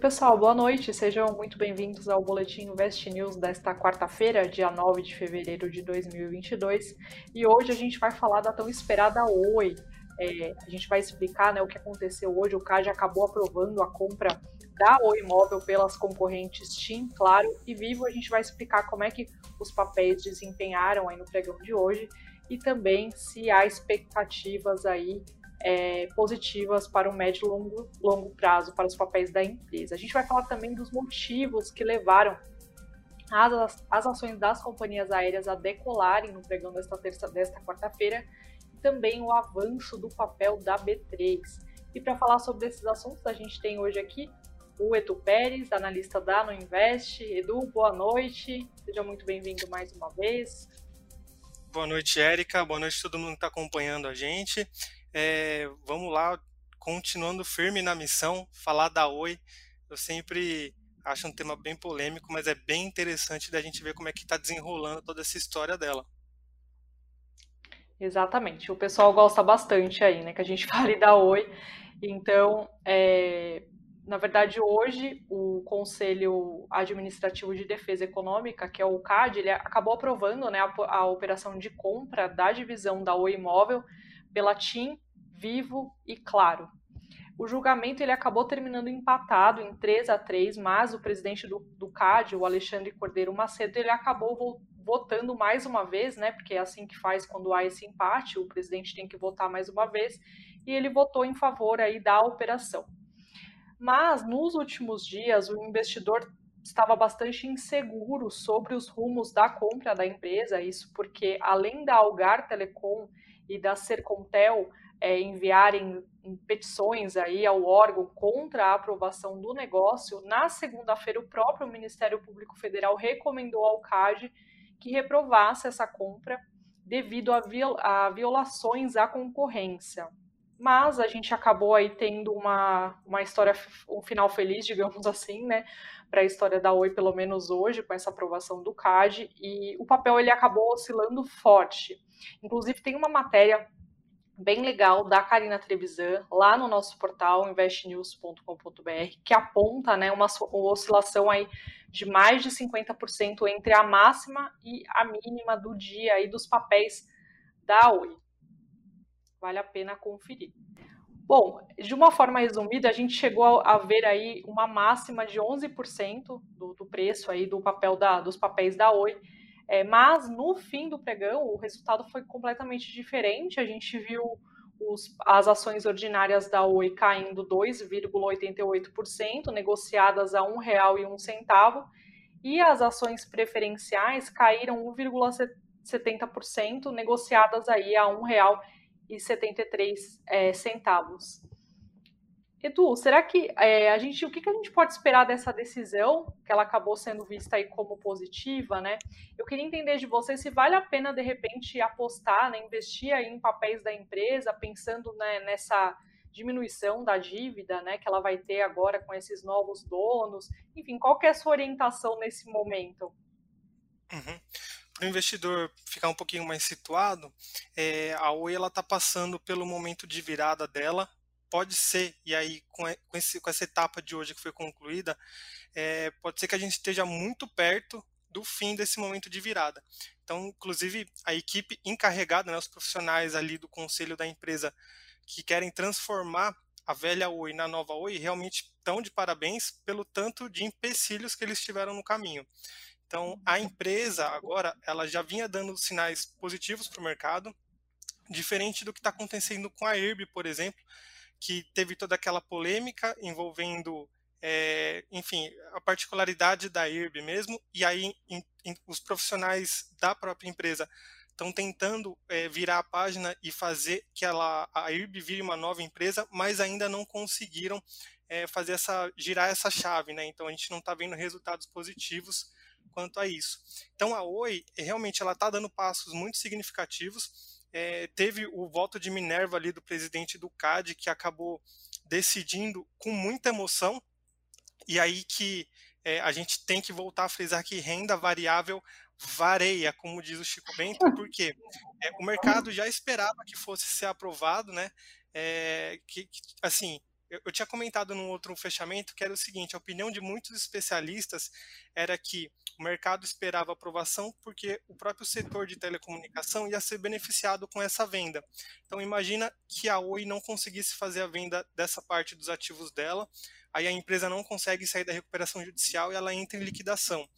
pessoal, boa noite. Sejam muito bem-vindos ao Boletim Invest News desta quarta-feira, dia 9 de fevereiro de 2022. E hoje a gente vai falar da tão esperada Oi. É, a gente vai explicar né, o que aconteceu hoje. O CAD acabou aprovando a compra da Oi Imóvel pelas concorrentes TIM, Claro e Vivo. A gente vai explicar como é que os papéis desempenharam aí no pregão de hoje e também se há expectativas aí é, positivas para o médio e longo, longo prazo para os papéis da empresa. A gente vai falar também dos motivos que levaram as, as ações das companhias aéreas a decolarem no pregão desta, desta quarta-feira e também o avanço do papel da B3. E para falar sobre esses assuntos, a gente tem hoje aqui o Edu Pérez, analista da No Invest. Edu, boa noite, seja muito bem-vindo mais uma vez. Boa noite, Érica. Boa noite a todo mundo que está acompanhando a gente. É, vamos lá, continuando firme na missão, falar da Oi. Eu sempre acho um tema bem polêmico, mas é bem interessante da gente ver como é que está desenrolando toda essa história dela. Exatamente. O pessoal gosta bastante aí, né? Que a gente fale da Oi. Então, é, na verdade, hoje o Conselho Administrativo de Defesa Econômica, que é o CAD, ele acabou aprovando né, a, a operação de compra da divisão da Oi Imóvel pela TIM, Vivo e Claro. O julgamento ele acabou terminando empatado em 3 a 3, mas o presidente do, do CAD, o Alexandre Cordeiro Macedo, ele acabou votando mais uma vez, né? Porque é assim que faz quando há esse empate, o presidente tem que votar mais uma vez, e ele votou em favor aí da operação. Mas nos últimos dias, o investidor estava bastante inseguro sobre os rumos da compra da empresa, isso porque além da Algar Telecom e da Sercontel é, enviarem petições aí ao órgão contra a aprovação do negócio, na segunda-feira o próprio Ministério Público Federal recomendou ao CAD que reprovasse essa compra devido a, viol a violações à concorrência. Mas a gente acabou aí tendo uma, uma história, um final feliz, digamos assim, né, para a história da Oi, pelo menos hoje, com essa aprovação do CAD, e o papel ele acabou oscilando forte. Inclusive, tem uma matéria bem legal da Karina Trevisan lá no nosso portal investnews.com.br que aponta né, uma, uma oscilação aí de mais de 50% entre a máxima e a mínima do dia aí dos papéis da Oi. Vale a pena conferir. Bom, de uma forma resumida, a gente chegou a ver aí uma máxima de 11% do, do preço aí do papel da, dos papéis da Oi é, mas no fim do pregão, o resultado foi completamente diferente. A gente viu os, as ações ordinárias da Oi caindo 2,88%, negociadas a R$ 1,01, e as ações preferenciais caíram 1,70%, negociadas aí a R$ 1,73. É, centavos. Edu, será que é, a gente, o que, que a gente pode esperar dessa decisão, que ela acabou sendo vista aí como positiva, né? Eu queria entender de você se vale a pena, de repente, apostar, né, investir aí em papéis da empresa, pensando né, nessa diminuição da dívida, né, que ela vai ter agora com esses novos donos. Enfim, qual que é a sua orientação nesse momento? Uhum para o investidor ficar um pouquinho mais situado, é, a Oi está passando pelo momento de virada dela pode ser, e aí com, esse, com essa etapa de hoje que foi concluída, é, pode ser que a gente esteja muito perto do fim desse momento de virada. Então, inclusive, a equipe encarregada, né, os profissionais ali do conselho da empresa que querem transformar a velha Oi na nova Oi, realmente estão de parabéns pelo tanto de empecilhos que eles tiveram no caminho. Então, a empresa agora, ela já vinha dando sinais positivos para o mercado, diferente do que está acontecendo com a IRB, por exemplo, que teve toda aquela polêmica envolvendo, é, enfim, a particularidade da IRB mesmo, e aí em, em, os profissionais da própria empresa estão tentando é, virar a página e fazer que ela, a IRB vire uma nova empresa, mas ainda não conseguiram é, fazer essa girar essa chave, né? Então a gente não está vendo resultados positivos quanto a isso. Então a Oi realmente ela está dando passos muito significativos é, teve o voto de Minerva ali do presidente do CAD, que acabou decidindo com muita emoção, e aí que é, a gente tem que voltar a frisar que renda variável vareia, como diz o Chico Bento, porque é, o mercado já esperava que fosse ser aprovado, né? É, que, que, assim, eu, eu tinha comentado num outro fechamento que era o seguinte: a opinião de muitos especialistas era que o mercado esperava aprovação porque o próprio setor de telecomunicação ia ser beneficiado com essa venda. Então imagina que a Oi não conseguisse fazer a venda dessa parte dos ativos dela, aí a empresa não consegue sair da recuperação judicial e ela entra em liquidação.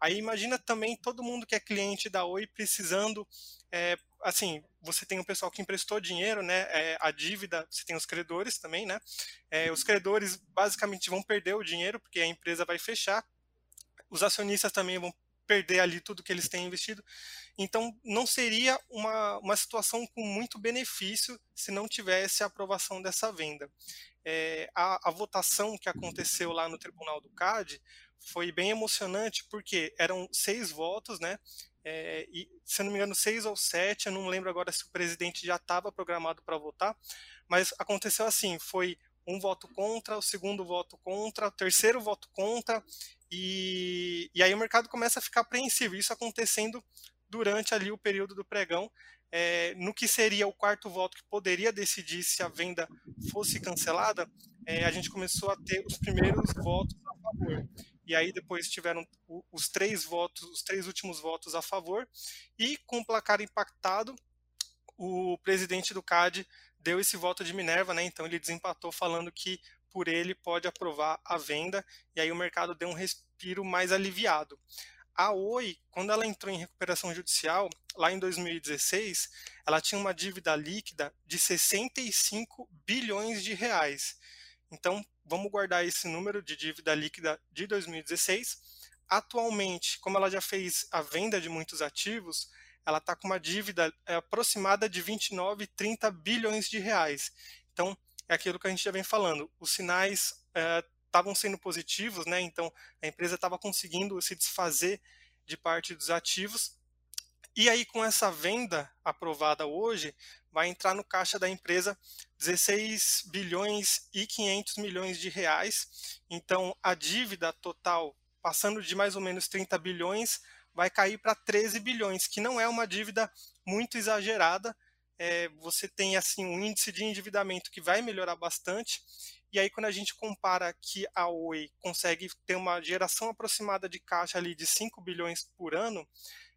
Aí imagina também todo mundo que é cliente da Oi precisando, é, assim, você tem o pessoal que emprestou dinheiro, né? É, a dívida, você tem os credores também, né? É, os credores basicamente vão perder o dinheiro porque a empresa vai fechar. Os acionistas também vão perder ali tudo que eles têm investido. Então, não seria uma, uma situação com muito benefício se não tivesse a aprovação dessa venda. É, a, a votação que aconteceu lá no Tribunal do CAD foi bem emocionante porque eram seis votos, né? É, e, se não me engano, seis ou sete, eu não lembro agora se o presidente já estava programado para votar, mas aconteceu assim: foi um voto contra, o segundo voto contra, o terceiro voto contra, e, e aí o mercado começa a ficar apreensivo. Isso acontecendo durante ali o período do pregão, é, no que seria o quarto voto que poderia decidir se a venda fosse cancelada, é, a gente começou a ter os primeiros votos a favor e aí depois tiveram os três votos, os três últimos votos a favor, e com o placar impactado, o presidente do CAD deu esse voto de Minerva, né? Então ele desempatou falando que por ele pode aprovar a venda, e aí o mercado deu um respiro mais aliviado. A Oi, quando ela entrou em recuperação judicial, lá em 2016, ela tinha uma dívida líquida de 65 bilhões de reais. Então, vamos guardar esse número de dívida líquida de 2016. Atualmente, como ela já fez a venda de muitos ativos, ela está com uma dívida é, aproximada de 29, 30 bilhões de reais. Então, é aquilo que a gente já vem falando. Os sinais estavam é, sendo positivos, né? Então, a empresa estava conseguindo se desfazer de parte dos ativos. E aí, com essa venda aprovada hoje, vai entrar no caixa da empresa 16 bilhões e 500 milhões de reais. Então, a dívida total, passando de mais ou menos 30 bilhões, vai cair para 13 bilhões, que não é uma dívida muito exagerada. É, você tem assim um índice de endividamento que vai melhorar bastante. E aí, quando a gente compara que a Oi consegue ter uma geração aproximada de caixa ali de 5 bilhões por ano,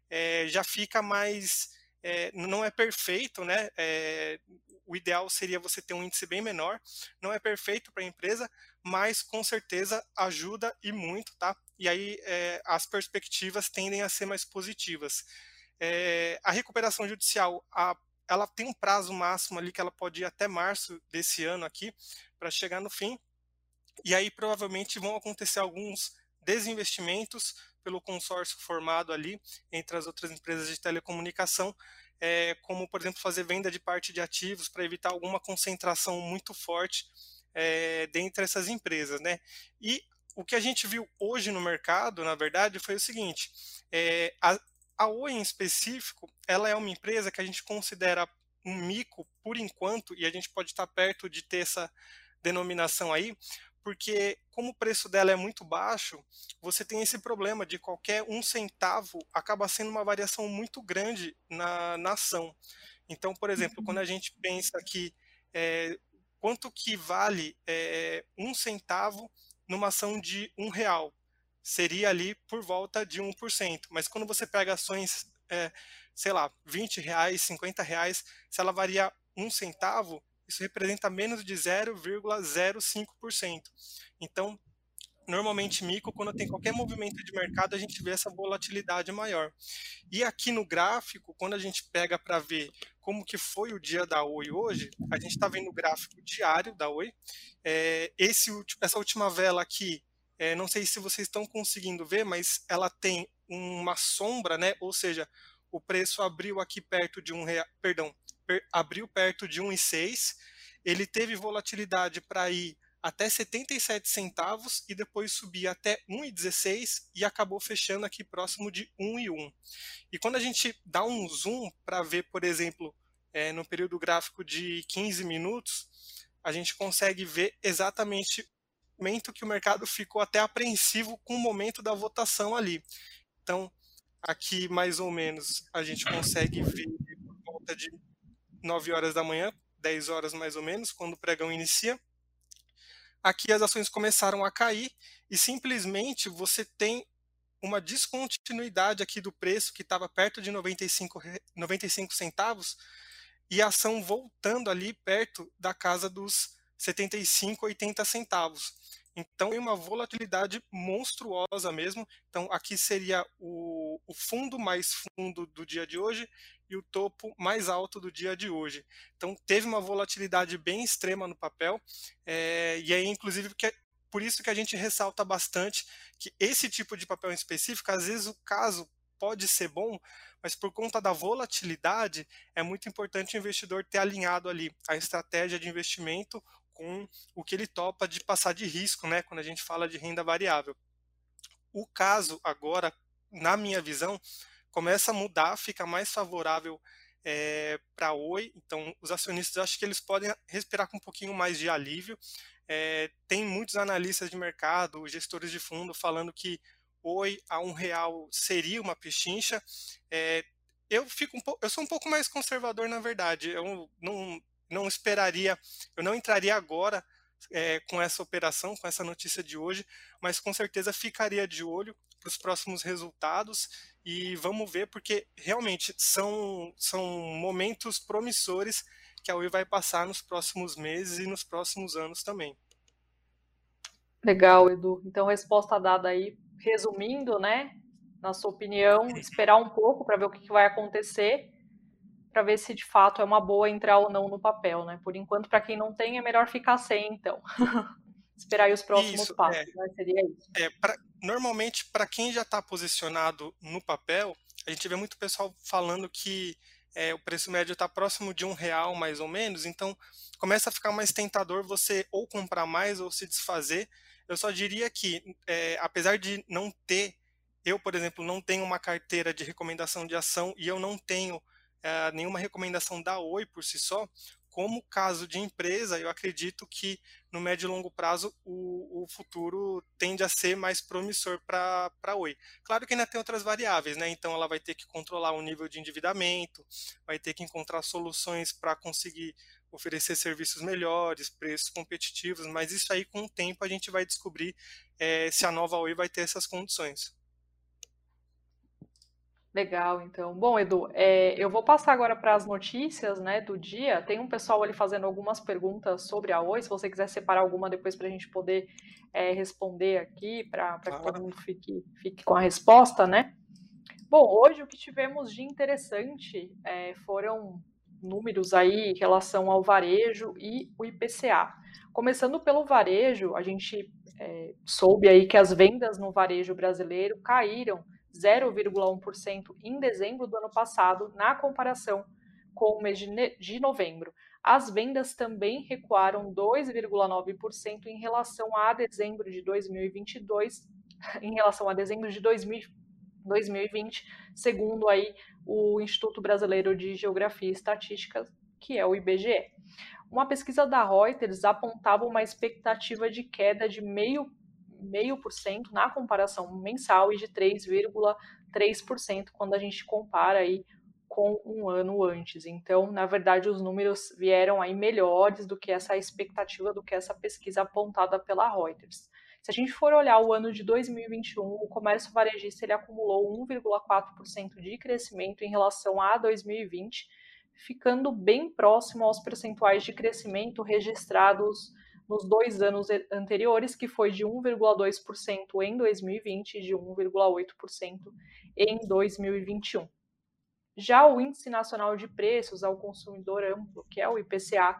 é, já fica mais é, não é perfeito, né? É, o ideal seria você ter um índice bem menor. Não é perfeito para a empresa, mas com certeza ajuda e muito, tá? E aí é, as perspectivas tendem a ser mais positivas. É, a recuperação judicial, a, ela tem um prazo máximo ali que ela pode ir até março desse ano aqui para chegar no fim. E aí provavelmente vão acontecer alguns desinvestimentos pelo consórcio formado ali entre as outras empresas de telecomunicação, é, como, por exemplo, fazer venda de parte de ativos para evitar alguma concentração muito forte é, dentre essas empresas. Né? E o que a gente viu hoje no mercado, na verdade, foi o seguinte: é, a, a Oi em específico, ela é uma empresa que a gente considera um mico por enquanto, e a gente pode estar perto de ter essa denominação aí, porque como o preço dela é muito baixo, você tem esse problema de qualquer um centavo acaba sendo uma variação muito grande na, na ação. Então, por exemplo, uhum. quando a gente pensa que é, quanto que vale é, um centavo numa ação de um real, seria ali por volta de 1%. Mas quando você pega ações, é, sei lá, 20 reais, 50 reais, se ela varia um centavo, isso representa menos de 0,05%. Então, normalmente mico, quando tem qualquer movimento de mercado, a gente vê essa volatilidade maior. E aqui no gráfico, quando a gente pega para ver como que foi o dia da Oi hoje, a gente está vendo o gráfico diário da Oi. É, esse, essa última vela aqui, é, não sei se vocês estão conseguindo ver, mas ela tem uma sombra, né? Ou seja, o preço abriu aqui perto de um real, perdão, per, abriu perto de 1,6, ele teve volatilidade para ir até 77 centavos e depois subir até 1,16 e acabou fechando aqui próximo de 1,1. E quando a gente dá um zoom para ver, por exemplo, é, no período gráfico de 15 minutos, a gente consegue ver exatamente o momento que o mercado ficou até apreensivo com o momento da votação ali. Então, aqui mais ou menos a gente consegue ver por volta de 9 horas da manhã, 10 horas mais ou menos, quando o pregão inicia. aqui as ações começaram a cair e simplesmente você tem uma descontinuidade aqui do preço que estava perto de 95, 95 centavos e a ação voltando ali perto da casa dos 75, 80 centavos. Então, tem uma volatilidade monstruosa mesmo. Então, aqui seria o, o, fundo mais fundo do dia de hoje e o topo mais alto do dia de hoje. Então, teve uma volatilidade bem extrema no papel. É, e aí, inclusive, que, por isso que a gente ressalta bastante que esse tipo de papel em específico, às vezes o caso pode ser bom, mas por conta da volatilidade, é muito importante o investidor ter alinhado ali a estratégia de investimento com o que ele topa de passar de risco, né, quando a gente fala de renda variável. O caso agora, na minha visão, começa a mudar, fica mais favorável é, para Oi. Então, os acionistas acho que eles podem respirar com um pouquinho mais de alívio. É, tem muitos analistas de mercado, gestores de fundo falando que Oi a um real seria uma pechincha. É, eu fico um pouco, eu sou um pouco mais conservador na verdade. Eu não não esperaria, eu não entraria agora é, com essa operação, com essa notícia de hoje, mas com certeza ficaria de olho para os próximos resultados e vamos ver, porque realmente são, são momentos promissores que a Oi vai passar nos próximos meses e nos próximos anos também. Legal, Edu. Então, resposta dada aí, resumindo, né? Na sua opinião, esperar um pouco para ver o que vai acontecer para ver se de fato é uma boa entrar ou não no papel, né? Por enquanto, para quem não tem, é melhor ficar sem, então. Esperar aí os próximos isso, passos, é, né? Seria isso. É, pra, normalmente, para quem já está posicionado no papel, a gente vê muito pessoal falando que é, o preço médio está próximo de um real, mais ou menos, então começa a ficar mais tentador você ou comprar mais ou se desfazer. Eu só diria que, é, apesar de não ter, eu, por exemplo, não tenho uma carteira de recomendação de ação e eu não tenho é, nenhuma recomendação da Oi por si só, como caso de empresa, eu acredito que no médio e longo prazo o, o futuro tende a ser mais promissor para a Oi. Claro que ainda tem outras variáveis, né? Então ela vai ter que controlar o nível de endividamento, vai ter que encontrar soluções para conseguir oferecer serviços melhores, preços competitivos, mas isso aí com o tempo a gente vai descobrir é, se a nova Oi vai ter essas condições. Legal, então. Bom, Edu, é, eu vou passar agora para as notícias né, do dia. Tem um pessoal ali fazendo algumas perguntas sobre a Oi. Se você quiser separar alguma depois para a gente poder é, responder aqui, para que todo mundo fique, fique com a resposta, né? Bom, hoje o que tivemos de interessante é, foram números aí em relação ao varejo e o IPCA. Começando pelo varejo, a gente é, soube aí que as vendas no varejo brasileiro caíram 0,1% em dezembro do ano passado, na comparação com o mês de novembro. As vendas também recuaram 2,9% em relação a dezembro de 2022, em relação a dezembro de 2020, segundo aí o Instituto Brasileiro de Geografia e Estatística, que é o IBGE. Uma pesquisa da Reuters apontava uma expectativa de queda de meio 0,5% na comparação mensal e de 3,3% quando a gente compara aí com um ano antes. Então, na verdade, os números vieram aí melhores do que essa expectativa, do que essa pesquisa apontada pela Reuters. Se a gente for olhar o ano de 2021, o comércio varejista ele acumulou 1,4% de crescimento em relação a 2020, ficando bem próximo aos percentuais de crescimento registrados nos dois anos anteriores, que foi de 1,2% em 2020 e de 1,8% em 2021. Já o Índice Nacional de Preços ao Consumidor Amplo, que é o IPCA,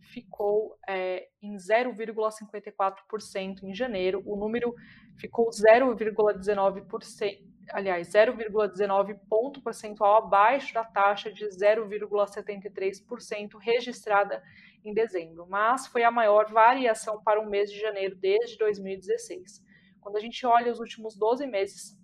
ficou é, em 0,54% em janeiro. O número ficou 0,19%, aliás, 0,19 ponto percentual abaixo da taxa de 0,73% registrada em dezembro, mas foi a maior variação para o mês de janeiro desde 2016. Quando a gente olha os últimos 12 meses,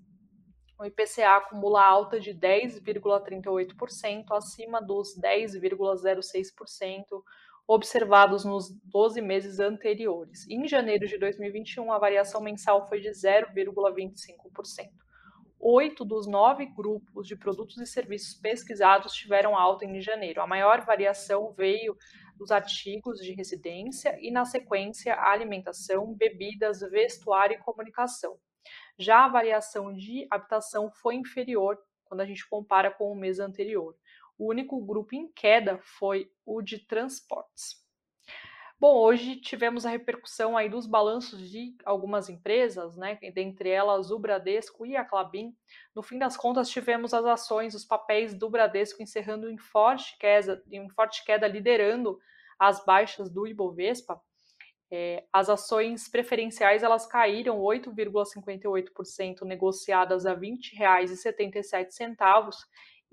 o IPCA acumula alta de 10,38%, acima dos 10,06% observados nos 12 meses anteriores. Em janeiro de 2021, a variação mensal foi de 0,25%. Oito dos nove grupos de produtos e serviços pesquisados tiveram alta em janeiro. A maior variação veio dos artigos de residência e, na sequência, alimentação, bebidas, vestuário e comunicação. Já a variação de habitação foi inferior quando a gente compara com o mês anterior. O único grupo em queda foi o de transportes. Bom, hoje tivemos a repercussão aí dos balanços de algumas empresas, né, dentre elas o Bradesco e a Clabin. No fim das contas, tivemos as ações, os papéis do Bradesco encerrando em forte queda, em forte queda liderando as baixas do Ibovespa. É, as ações preferenciais elas caíram 8,58%, negociadas a R$ 20,77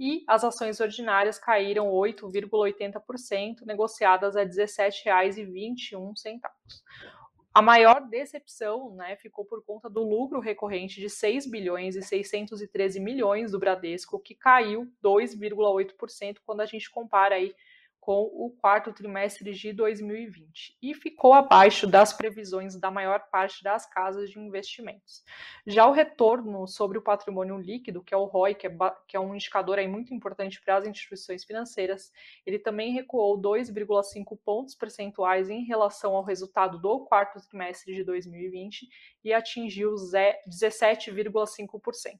e as ações ordinárias caíram 8,80%, negociadas a R$ 17,21. A maior decepção né, ficou por conta do lucro recorrente de 6 bilhões e 613 milhões do Bradesco, que caiu 2,8% quando a gente compara aí com o quarto trimestre de 2020 e ficou abaixo das previsões da maior parte das casas de investimentos. Já o retorno sobre o patrimônio líquido, que é o ROI, que é, que é um indicador aí muito importante para as instituições financeiras, ele também recuou 2,5 pontos percentuais em relação ao resultado do quarto trimestre de 2020 e atingiu 17,5%.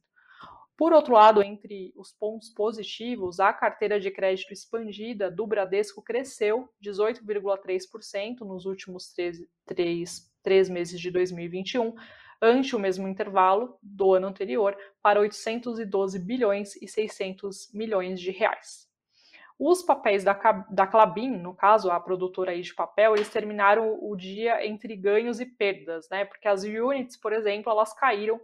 Por outro lado, entre os pontos positivos, a carteira de crédito expandida do Bradesco cresceu 18,3% nos últimos três, três, três meses de 2021, ante o mesmo intervalo do ano anterior, para 812 bilhões e 600 milhões de reais. Os papéis da, da Clabin, no caso, a produtora de papel, eles terminaram o dia entre ganhos e perdas, né? Porque as units, por exemplo, elas caíram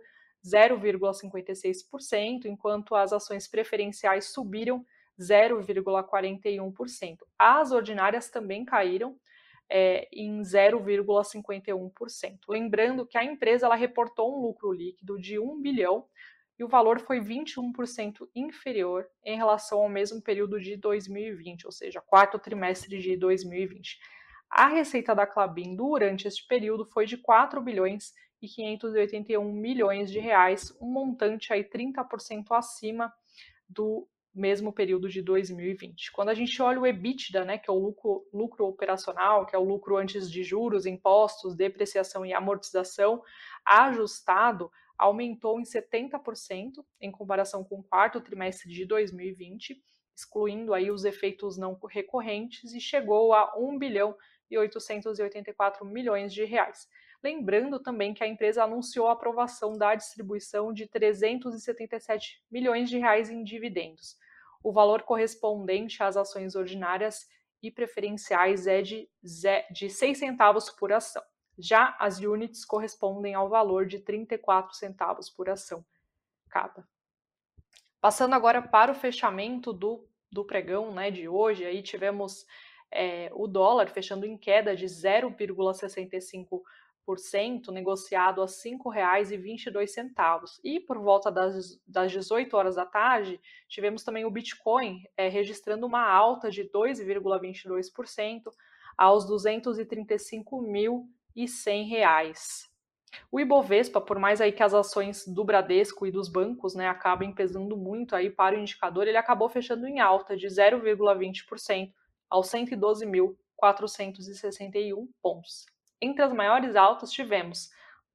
0,56%, enquanto as ações preferenciais subiram 0,41%. As ordinárias também caíram é, em 0,51%. Lembrando que a empresa ela reportou um lucro líquido de 1 bilhão e o valor foi 21% inferior em relação ao mesmo período de 2020, ou seja, quarto trimestre de 2020. A receita da Clabin durante este período foi de 4 bilhões 581 milhões de reais, um montante aí 30% acima do mesmo período de 2020. Quando a gente olha o EBITDA, né, que é o lucro, lucro operacional, que é o lucro antes de juros, impostos, depreciação e amortização, ajustado, aumentou em 70% em comparação com o quarto trimestre de 2020, excluindo aí os efeitos não recorrentes e chegou a 1 bilhão e 884 milhões de reais. Lembrando também que a empresa anunciou a aprovação da distribuição de 377 milhões de reais em dividendos. O valor correspondente às ações ordinárias e preferenciais é de, de 6 centavos por ação. Já as units correspondem ao valor de 34 centavos por ação cada. Passando agora para o fechamento do, do pregão né, de hoje, aí tivemos é, o dólar fechando em queda de 0,65% negociado a R$ 5,22. E por volta das, das 18 horas da tarde, tivemos também o Bitcoin é, registrando uma alta de 2,22% aos R$ 235.100. O Ibovespa, por mais aí que as ações do Bradesco e dos bancos né, acabem pesando muito aí para o indicador, ele acabou fechando em alta de 0,20% aos 112.461 pontos. Entre as maiores altas tivemos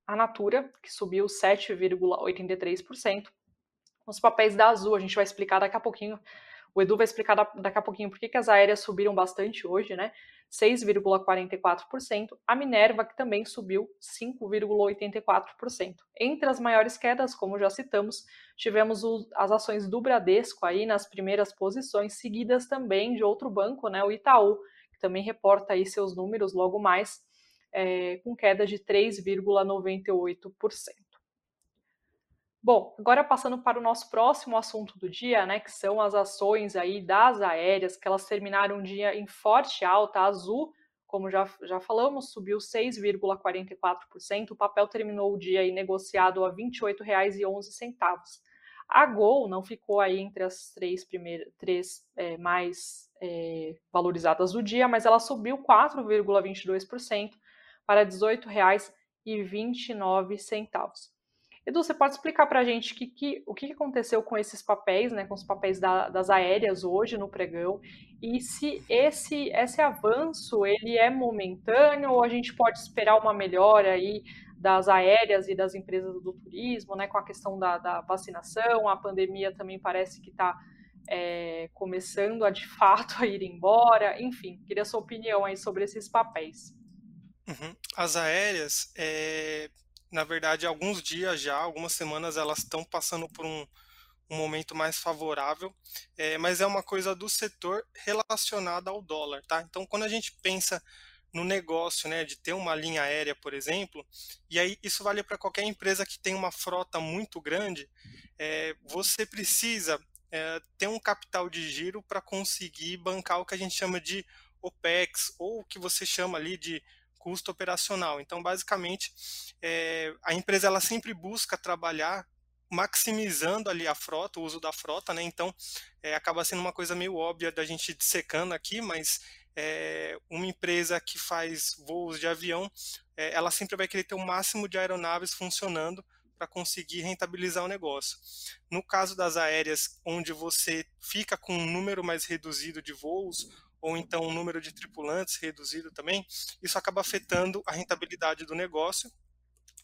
a Natura, que subiu 7,83%. Os papéis da Azul, a gente vai explicar daqui a pouquinho. O Edu vai explicar daqui a pouquinho por que as aéreas subiram bastante hoje, né? 6,44%. A Minerva, que também subiu 5,84%. Entre as maiores quedas, como já citamos, tivemos o, as ações do Bradesco aí nas primeiras posições, seguidas também de outro banco, né? O Itaú, que também reporta aí seus números logo mais é, com queda de 3,98%. Bom, agora passando para o nosso próximo assunto do dia, né, que são as ações aí das aéreas, que elas terminaram o dia em forte alta, a Azul, como já, já falamos, subiu 6,44%, o papel terminou o dia aí negociado a R$ 28,11. A Gol não ficou aí entre as três primeiras, três é, mais é, valorizadas do dia, mas ela subiu 4,22%, para R$ 18,29. Edu, você pode explicar para a gente que, que, o que aconteceu com esses papéis, né, com os papéis da, das aéreas hoje no pregão, e se esse, esse avanço ele é momentâneo ou a gente pode esperar uma melhora aí das aéreas e das empresas do turismo, né, com a questão da, da vacinação, a pandemia também parece que está é, começando a de fato a ir embora, enfim, queria sua opinião aí sobre esses papéis. Uhum. As aéreas, é, na verdade, alguns dias já, algumas semanas, elas estão passando por um, um momento mais favorável, é, mas é uma coisa do setor relacionada ao dólar, tá? Então, quando a gente pensa no negócio, né, de ter uma linha aérea, por exemplo, e aí isso vale para qualquer empresa que tem uma frota muito grande, é, você precisa é, ter um capital de giro para conseguir bancar o que a gente chama de OPEX, ou o que você chama ali de custo operacional. Então, basicamente, é, a empresa ela sempre busca trabalhar maximizando ali a frota, o uso da frota, né? Então, é, acaba sendo uma coisa meio óbvia da gente dissecando aqui, mas é, uma empresa que faz voos de avião, é, ela sempre vai querer ter o máximo de aeronaves funcionando para conseguir rentabilizar o negócio. No caso das aéreas, onde você fica com um número mais reduzido de voos, ou então um número de tripulantes reduzido também, isso acaba afetando a rentabilidade do negócio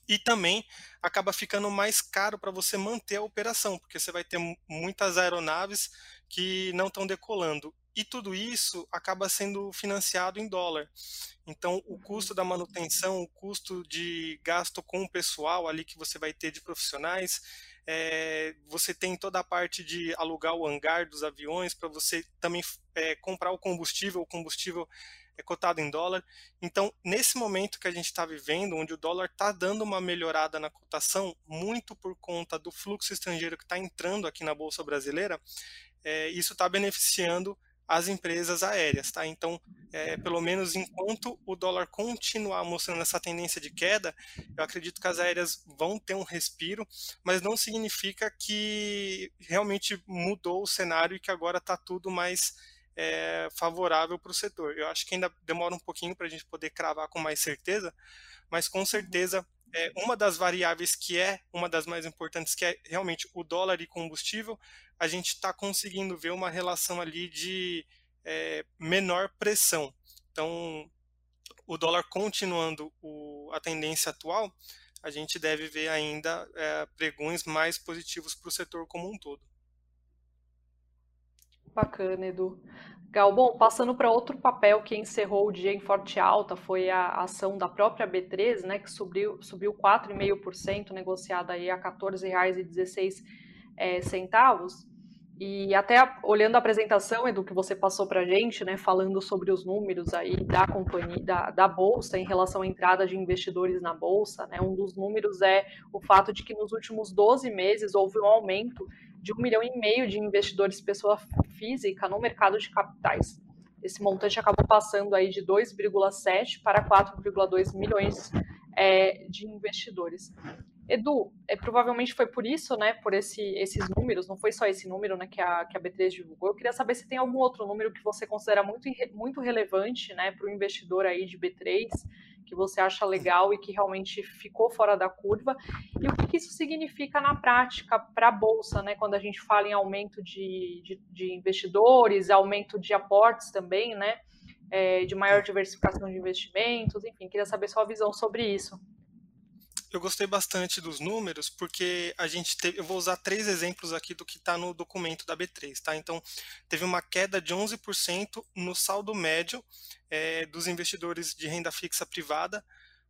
e também acaba ficando mais caro para você manter a operação, porque você vai ter muitas aeronaves que não estão decolando. E tudo isso acaba sendo financiado em dólar. Então, o custo da manutenção, o custo de gasto com o pessoal ali que você vai ter de profissionais, é, você tem toda a parte de alugar o hangar dos aviões para você também é, comprar o combustível, o combustível é cotado em dólar. Então, nesse momento que a gente está vivendo, onde o dólar está dando uma melhorada na cotação, muito por conta do fluxo estrangeiro que está entrando aqui na Bolsa Brasileira, é, isso está beneficiando as empresas aéreas, tá? Então, é, pelo menos enquanto o dólar continuar mostrando essa tendência de queda, eu acredito que as aéreas vão ter um respiro, mas não significa que realmente mudou o cenário e que agora está tudo mais é, favorável para o setor. Eu acho que ainda demora um pouquinho para a gente poder cravar com mais certeza, mas com certeza é, uma das variáveis que é uma das mais importantes, que é realmente o dólar e combustível, a gente está conseguindo ver uma relação ali de é, menor pressão. Então, o dólar continuando o, a tendência atual, a gente deve ver ainda é, pregões mais positivos para o setor como um todo. Bacana, Edu. Legal. Bom, passando para outro papel que encerrou o dia em forte alta foi a ação da própria B3, né, que subiu, subiu 4,5%, negociada aí a R$ 14,16 é, centavos. E até olhando a apresentação, Edu, que você passou para a gente, né, falando sobre os números aí da companhia, da, da Bolsa em relação à entrada de investidores na Bolsa, né, um dos números é o fato de que nos últimos 12 meses houve um aumento de um milhão e meio de investidores pessoa física no mercado de capitais. Esse montante acabou passando aí de 2,7 para 4,2 milhões é, de investidores. Edu, é, provavelmente foi por isso, né, por esse, esses números, não foi só esse número né, que, a, que a B3 divulgou. Eu queria saber se tem algum outro número que você considera muito, muito relevante né, para o investidor aí de B3, que você acha legal e que realmente ficou fora da curva. E o que, que isso significa na prática para a Bolsa, né, quando a gente fala em aumento de, de, de investidores, aumento de aportes também, né, é, de maior diversificação de investimentos, enfim, queria saber sua visão sobre isso eu gostei bastante dos números porque a gente teve, eu vou usar três exemplos aqui do que está no documento da B3, tá? Então, teve uma queda de 11% no saldo médio é, dos investidores de renda fixa privada,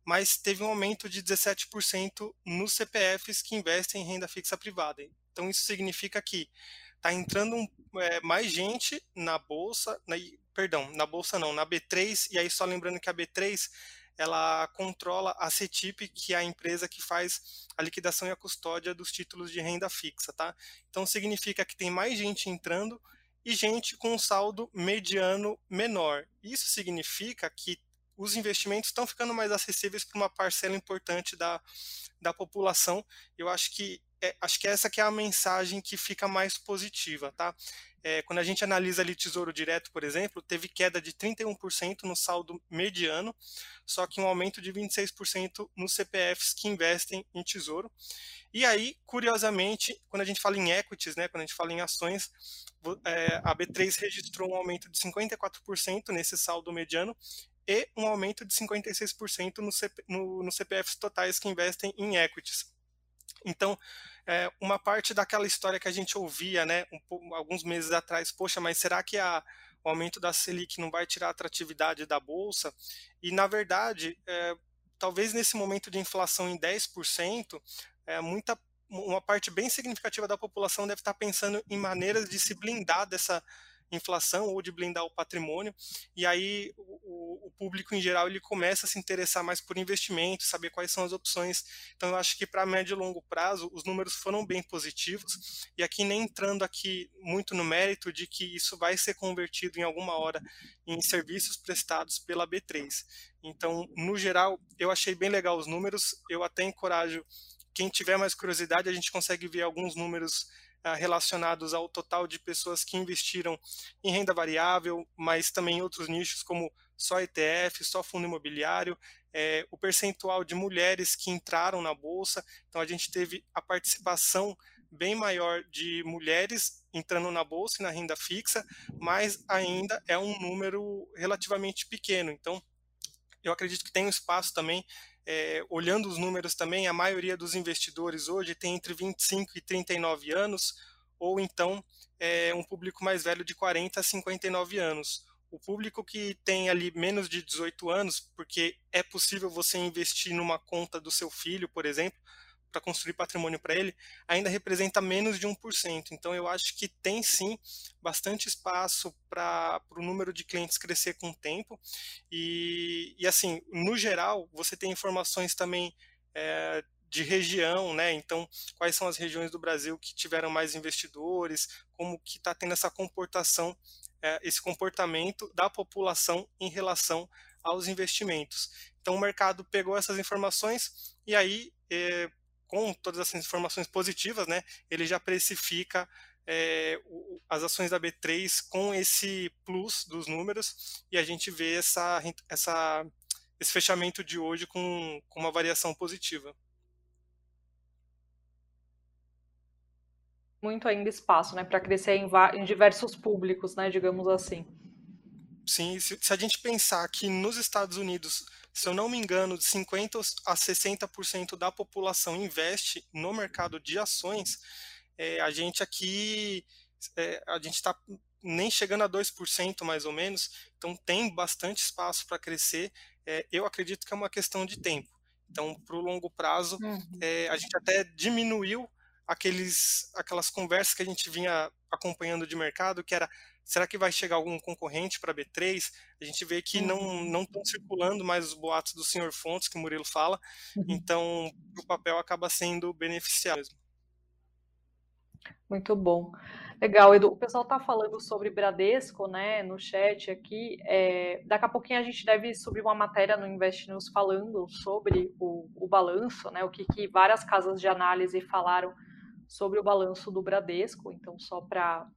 mas teve um aumento de 17% nos CPFs que investem em renda fixa privada. Então, isso significa que está entrando um, é, mais gente na bolsa, na, perdão, na bolsa não, na B3, e aí só lembrando que a B3 ela controla a CETIP, que é a empresa que faz a liquidação e a custódia dos títulos de renda fixa, tá? Então significa que tem mais gente entrando e gente com um saldo mediano menor. Isso significa que os investimentos estão ficando mais acessíveis para uma parcela importante da, da população. Eu acho que é, acho que essa que é a mensagem que fica mais positiva, tá? É, quando a gente analisa ali Tesouro Direto, por exemplo, teve queda de 31% no saldo mediano, só que um aumento de 26% nos CPFs que investem em Tesouro. E aí, curiosamente, quando a gente fala em equities, né, quando a gente fala em ações, é, a B3 registrou um aumento de 54% nesse saldo mediano e um aumento de 56% no, no, no CPFs totais que investem em equities. Então, é, uma parte daquela história que a gente ouvia, né, um, alguns meses atrás, poxa, mas será que a, o aumento da Selic não vai tirar a atratividade da bolsa? E na verdade, é, talvez nesse momento de inflação em 10%, é, muita uma parte bem significativa da população deve estar pensando em maneiras de se blindar dessa inflação ou de blindar o patrimônio, e aí o, o, público em geral ele começa a se interessar mais por investimentos, saber quais são as opções. Então eu acho que para médio e longo prazo os números foram bem positivos, e aqui nem entrando aqui muito no mérito de que isso vai ser convertido em alguma hora em serviços prestados pela B3. Então, no geral, eu achei bem legal os números, eu até encorajo quem tiver mais curiosidade, a gente consegue ver alguns números relacionados ao total de pessoas que investiram em renda variável, mas também em outros nichos como só ETF, só fundo imobiliário, é, o percentual de mulheres que entraram na bolsa. Então a gente teve a participação bem maior de mulheres entrando na bolsa e na renda fixa, mas ainda é um número relativamente pequeno. Então eu acredito que tem um espaço também é, olhando os números também, a maioria dos investidores hoje tem entre 25 e 39 anos, ou então é, um público mais velho de 40 a 59 anos. O público que tem ali menos de 18 anos, porque é possível você investir numa conta do seu filho, por exemplo, para construir patrimônio para ele, ainda representa menos de 1%. Então, eu acho que tem sim bastante espaço para o número de clientes crescer com o tempo. E, e, assim, no geral, você tem informações também é, de região, né? Então, quais são as regiões do Brasil que tiveram mais investidores, como que está tendo essa comportação, é, esse comportamento da população em relação aos investimentos. Então, o mercado pegou essas informações e aí é, com todas essas informações positivas, né, ele já precifica é, o, as ações da B3 com esse plus dos números e a gente vê essa, essa, esse fechamento de hoje com, com uma variação positiva. Muito ainda espaço né, para crescer em, em diversos públicos, né, digamos assim. Sim, se, se a gente pensar que nos Estados Unidos se eu não me engano, de 50% a 60% da população investe no mercado de ações, é, a gente aqui, é, a gente está nem chegando a 2% mais ou menos, então tem bastante espaço para crescer. É, eu acredito que é uma questão de tempo. Então, para o longo prazo, uhum. É, a gente até diminuiu aqueles, aquelas conversas que a gente vinha acompanhando de mercado, que era será que vai chegar algum concorrente para B3? A gente vê que não uhum. não estão circulando mais os boatos do senhor Fontes, que o Murilo fala, uhum. então o papel acaba sendo beneficiado. Muito bom. Legal, Edu. O pessoal está falando sobre Bradesco, né, no chat aqui. É, daqui a pouquinho a gente deve subir uma matéria no Invest News falando sobre o, o balanço, né, o que, que várias casas de análise falaram sobre o balanço do Bradesco, então só para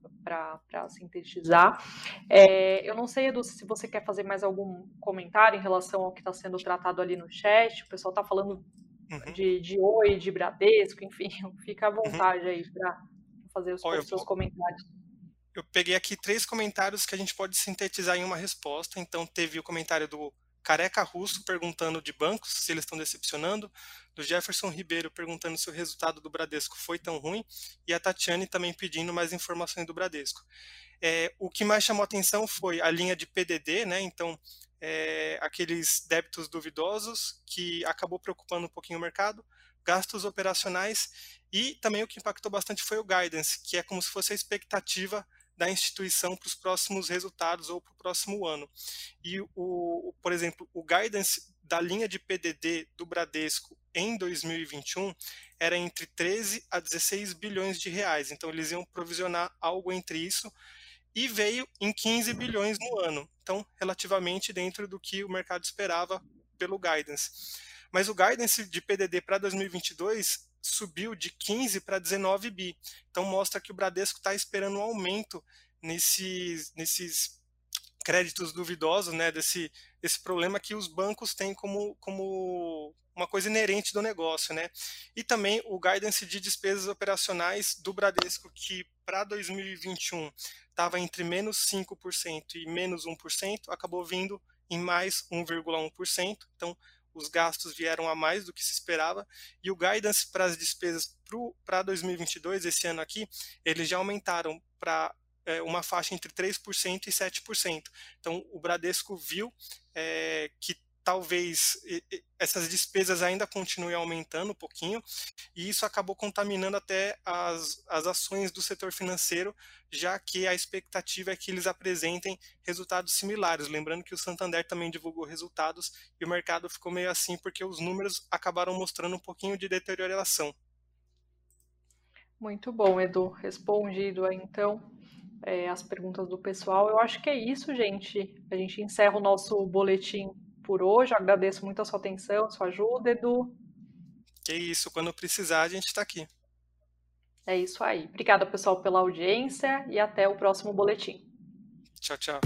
sintetizar. É, eu não sei, Edu, se você quer fazer mais algum comentário em relação ao que está sendo tratado ali no chat, o pessoal está falando uhum. de, de Oi, de Bradesco, enfim, fica à uhum. vontade uhum. aí para fazer os, Olha, seus comentários. Eu peguei aqui três comentários que a gente pode sintetizar em uma resposta. Então, teve o comentário do Careca Russo perguntando de bancos se eles estão decepcionando, do Jefferson Ribeiro perguntando se o resultado do Bradesco foi tão ruim, e a Tatiane também pedindo mais informações do Bradesco. É, o que mais chamou atenção foi a linha de PDD, né? Então, é, aqueles débitos duvidosos que acabou preocupando um pouquinho o mercado, gastos operacionais e também o que impactou bastante foi o guidance, que é como se fosse a expectativa da instituição para os próximos resultados ou para o próximo ano. E, o, por exemplo, o guidance da linha de PDD do Bradesco em 2021 era entre 13 a 16 bilhões de reais. Então, eles iam provisionar algo entre isso e veio em 15 bilhões no ano. Então, relativamente dentro do que o mercado esperava pelo guidance. Mas o guidance de PDD para 2022 subiu de 15 para 19 bi. Então mostra que o Bradesco está esperando um aumento nesses, nesses créditos duvidosos, né, desse, desse problema que os bancos têm como, como uma coisa inerente do negócio, né? E também o guidance de despesas operacionais do Bradesco, que para 2021 estava entre menos 5% e menos 1%, acabou vindo em mais 1,1%. Então, os gastos vieram a mais do que se esperava. E o guidance para as despesas para 2022, esse ano aqui, eles já aumentaram para é, uma faixa entre 3% e 7%. Então, o Bradesco viu é, que talvez essas despesas ainda continuem aumentando um pouquinho, e isso acabou contaminando até as, as ações do setor financeiro, já que a expectativa é que eles apresentem resultados similares. Lembrando que o Santander também divulgou resultados e o mercado ficou meio assim porque os números acabaram mostrando um pouquinho de deterioração. Muito bom, Edu. Respondido então é, as perguntas do pessoal. Eu acho que é isso, gente. A gente encerra o nosso boletim por hoje. Eu agradeço muito a sua atenção, a sua ajuda, Edu. Que isso, quando precisar, a gente está aqui. É isso aí. Obrigada, pessoal, pela audiência e até o próximo boletim. Tchau, tchau.